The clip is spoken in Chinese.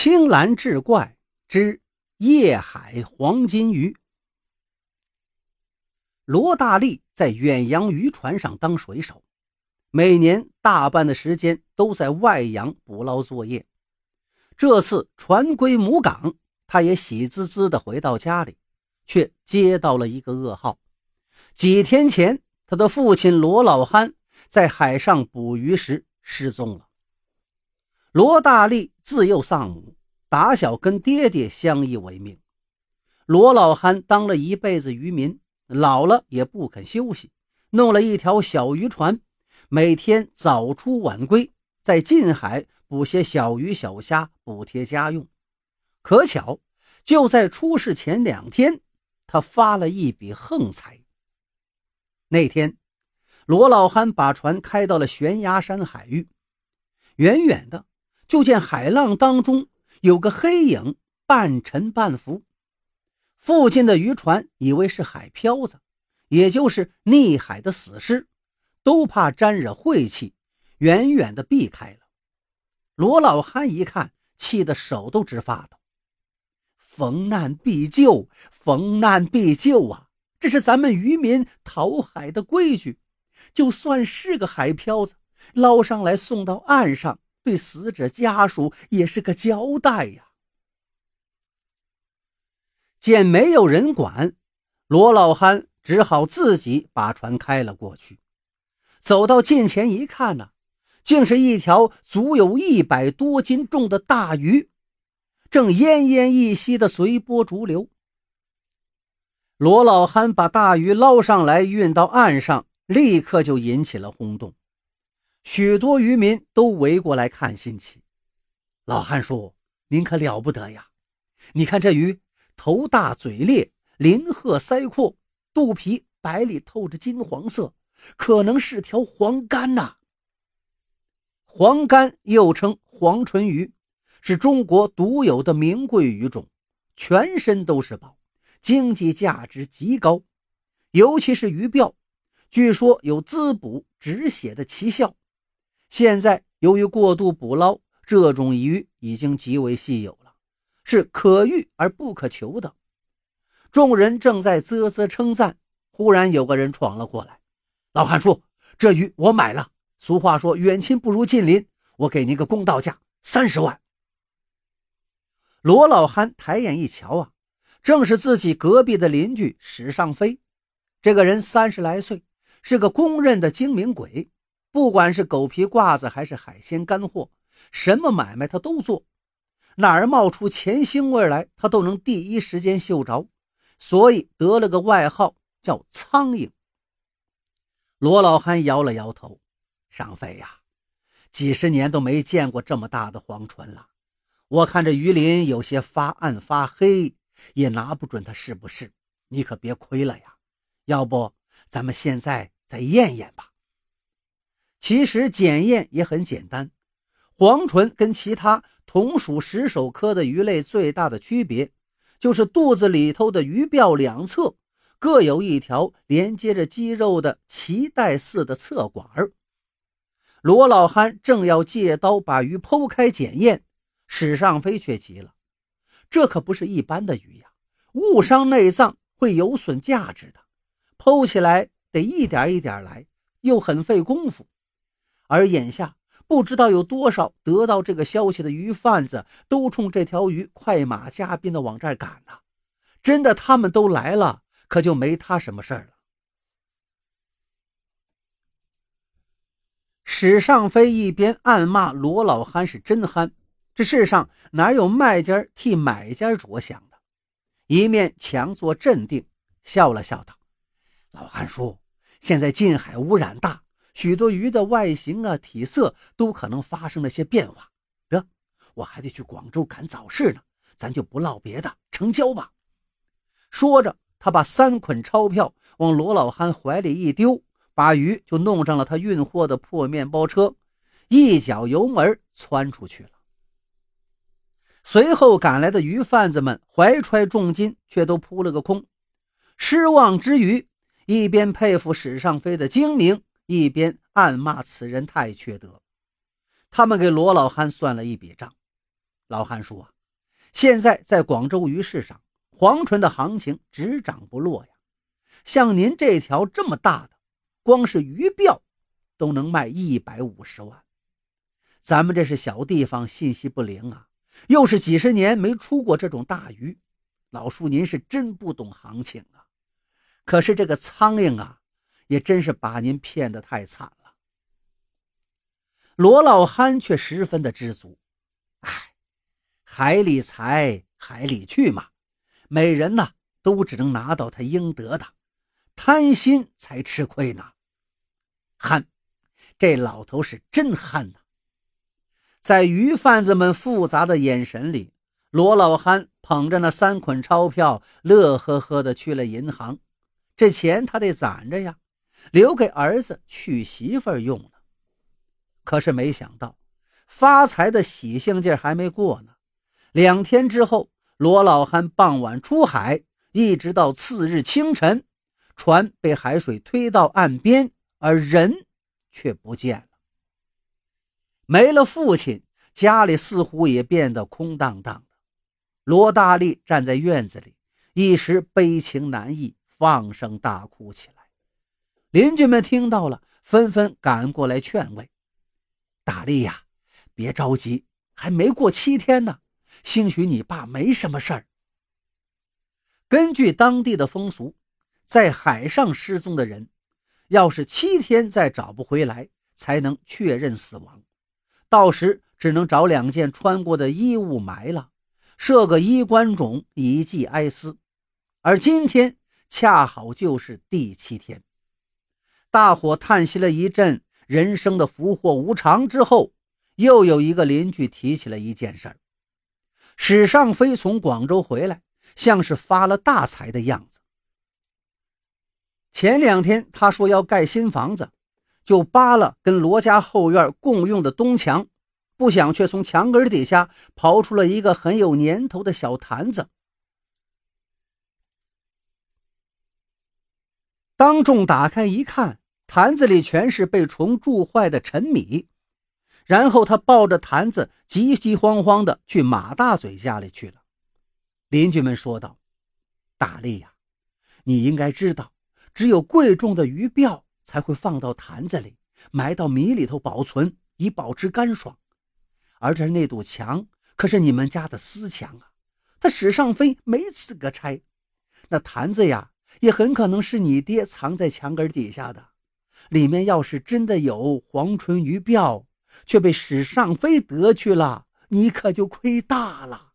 青蓝志怪之夜海黄金鱼。罗大力在远洋渔船上当水手，每年大半的时间都在外洋捕捞作业。这次船归母港，他也喜滋滋地回到家里，却接到了一个噩耗：几天前，他的父亲罗老憨在海上捕鱼时失踪了。罗大力自幼丧母，打小跟爹爹相依为命。罗老憨当了一辈子渔民，老了也不肯休息，弄了一条小渔船，每天早出晚归，在近海捕些小鱼小虾补贴家用。可巧，就在出事前两天，他发了一笔横财。那天，罗老憨把船开到了悬崖山海域，远远的。就见海浪当中有个黑影，半沉半浮。附近的渔船以为是海漂子，也就是溺海的死尸，都怕沾惹晦气，远远的避开了。罗老憨一看，气得手都直发抖。逢难必救，逢难必救啊！这是咱们渔民讨海的规矩。就算是个海漂子，捞上来送到岸上。对死者家属也是个交代呀。见没有人管，罗老憨只好自己把船开了过去。走到近前一看呢，竟是一条足有一百多斤重的大鱼，正奄奄一息的随波逐流。罗老憨把大鱼捞上来，运到岸上，立刻就引起了轰动。许多渔民都围过来看新奇。老汉说：“您可了不得呀！你看这鱼，头大嘴裂，鳞褐腮阔，肚皮白里透着金黄色，可能是条黄干呐。黄干又称黄唇鱼，是中国独有的名贵鱼种，全身都是宝，经济价值极高。尤其是鱼鳔，据说有滋补止血的奇效。”现在由于过度捕捞，这种鱼已经极为稀有了，是可遇而不可求的。众人正在啧啧称赞，忽然有个人闯了过来：“老汉说，这鱼我买了。俗话说，远亲不如近邻，我给您个公道价，三十万。”罗老汉抬眼一瞧啊，正是自己隔壁的邻居史尚飞。这个人三十来岁，是个公认的精明鬼。不管是狗皮褂子还是海鲜干货，什么买卖他都做，哪儿冒出钱腥味来，他都能第一时间嗅着，所以得了个外号叫“苍蝇”。罗老憨摇了摇头：“尚飞呀，几十年都没见过这么大的黄唇了。我看这鱼鳞有些发暗发黑，也拿不准它是不是。你可别亏了呀！要不咱们现在再验验吧。”其实检验也很简单，黄唇跟其他同属石首科的鱼类最大的区别，就是肚子里头的鱼鳔两侧各有一条连接着肌肉的脐带似的侧管儿。罗老憨正要借刀把鱼剖开检验，史尚飞却急了：“这可不是一般的鱼呀，误伤内脏会有损价值的，剖起来得一点一点来，又很费功夫。”而眼下，不知道有多少得到这个消息的鱼贩子都冲这条鱼快马加鞭的往这儿赶呢。真的，他们都来了，可就没他什么事儿了。史尚飞一边暗骂罗老憨是真憨，这世上哪有卖家替买家着想的，一面强作镇定，笑了笑道：“老憨叔，现在近海污染大。”许多鱼的外形啊、体色都可能发生了些变化。得，我还得去广州赶早市呢，咱就不唠别的，成交吧。说着，他把三捆钞票往罗老憨怀里一丢，把鱼就弄上了他运货的破面包车，一脚油门窜出去了。随后赶来的鱼贩子们怀揣重金，却都扑了个空。失望之余，一边佩服史尚飞的精明。一边暗骂此人太缺德，他们给罗老汉算了一笔账：老汉说：“现在在广州鱼市上，黄唇的行情只涨不落呀。像您这条这么大的，光是鱼鳔都能卖一百五十万。咱们这是小地方，信息不灵啊，又是几十年没出过这种大鱼，老叔您是真不懂行情啊。可是这个苍蝇啊，也真是把您骗得太惨了。”罗老汉却十分的知足，哎。海里财，海里去嘛。每人呐，都只能拿到他应得的，贪心才吃亏呢。憨，这老头是真憨呐！在鱼贩子们复杂的眼神里，罗老憨捧着那三捆钞票，乐呵呵的去了银行。这钱他得攒着呀，留给儿子娶媳妇用呢。可是没想到，发财的喜庆劲还没过呢。两天之后，罗老汉傍晚出海，一直到次日清晨，船被海水推到岸边，而人却不见了。没了父亲，家里似乎也变得空荡荡的。罗大力站在院子里，一时悲情难抑，放声大哭起来。邻居们听到了，纷纷赶过来劝慰：“大力呀，别着急，还没过七天呢。”兴许你爸没什么事儿。根据当地的风俗，在海上失踪的人，要是七天再找不回来，才能确认死亡。到时只能找两件穿过的衣物埋了，设个衣冠冢以寄哀思。而今天恰好就是第七天，大伙叹息了一阵人生的福祸无常之后，又有一个邻居提起了一件事儿。史尚飞从广州回来，像是发了大财的样子。前两天他说要盖新房子，就扒了跟罗家后院共用的东墙，不想却从墙根底下刨出了一个很有年头的小坛子。当众打开一看，坛子里全是被虫蛀坏的陈米。然后他抱着坛子，急急慌慌地去马大嘴家里去了。邻居们说道：“大力呀，你应该知道，只有贵重的鱼鳔才会放到坛子里，埋到米里头保存，以保持干爽。而这那堵墙可是你们家的私墙啊，他史尚飞没资格拆。那坛子呀，也很可能是你爹藏在墙根底下的。里面要是真的有黄唇鱼鳔，却被史尚飞得去了，你可就亏大了。